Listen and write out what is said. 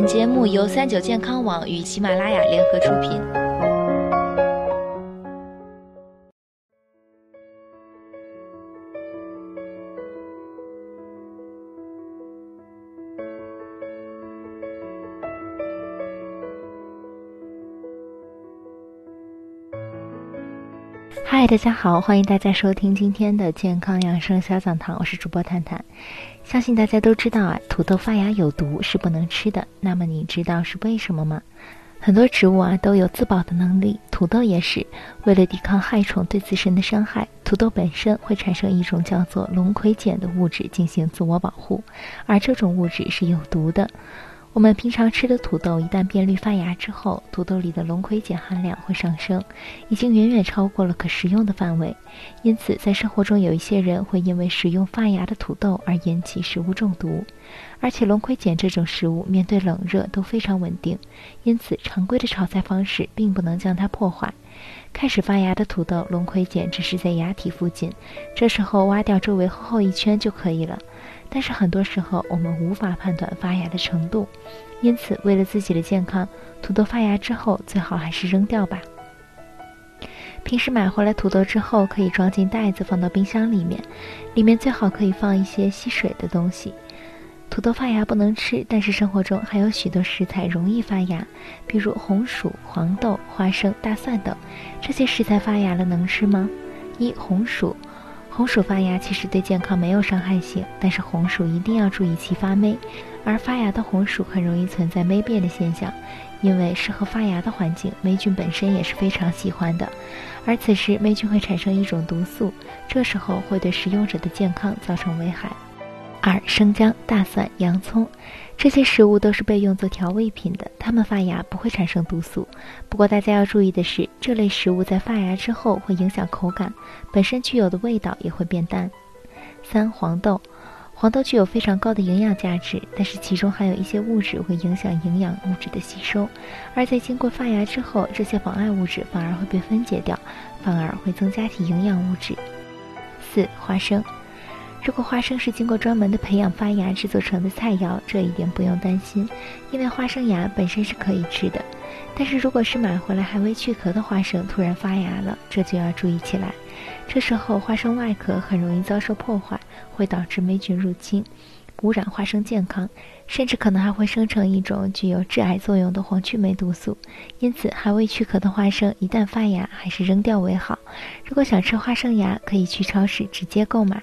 本节目由三九健康网与喜马拉雅联合出品。嗨，大家好，欢迎大家收听今天的健康养生小讲堂，我是主播探探。相信大家都知道啊，土豆发芽有毒，是不能吃的。那么你知道是为什么吗？很多植物啊都有自保的能力，土豆也是。为了抵抗害虫对自身的伤害，土豆本身会产生一种叫做龙葵碱的物质进行自我保护，而这种物质是有毒的。我们平常吃的土豆，一旦变绿发芽之后，土豆里的龙葵碱含量会上升，已经远远超过了可食用的范围。因此，在生活中有一些人会因为食用发芽的土豆而引起食物中毒。而且，龙葵碱这种食物面对冷热都非常稳定，因此常规的炒菜方式并不能将它破坏。开始发芽的土豆，龙葵碱只是在芽体附近，这时候挖掉周围厚厚一圈就可以了。但是很多时候我们无法判断发芽的程度，因此为了自己的健康，土豆发芽之后最好还是扔掉吧。平时买回来土豆之后，可以装进袋子放到冰箱里面，里面最好可以放一些吸水的东西。土豆发芽不能吃，但是生活中还有许多食材容易发芽，比如红薯、黄豆、花生、大蒜等，这些食材发芽了能吃吗？一红薯。红薯发芽其实对健康没有伤害性，但是红薯一定要注意其发霉，而发芽的红薯很容易存在霉变的现象，因为适合发芽的环境，霉菌本身也是非常喜欢的，而此时霉菌会产生一种毒素，这时候会对食用者的健康造成危害。二生姜、大蒜、洋葱，这些食物都是被用作调味品的，它们发芽不会产生毒素。不过大家要注意的是，这类食物在发芽之后会影响口感，本身具有的味道也会变淡。三黄豆，黄豆具有非常高的营养价值，但是其中含有一些物质会影响营养物质的吸收，而在经过发芽之后，这些妨碍物质反而会被分解掉，反而会增加其营养物质。四花生。如果花生是经过专门的培养发芽制作成的菜肴，这一点不用担心，因为花生芽本身是可以吃的。但是如果是买回来还未去壳的花生突然发芽了，这就要注意起来。这时候花生外壳很容易遭受破坏，会导致霉菌入侵，污染花生健康，甚至可能还会生成一种具有致癌作用的黄曲霉毒素。因此，还未去壳的花生一旦发芽，还是扔掉为好。如果想吃花生芽，可以去超市直接购买。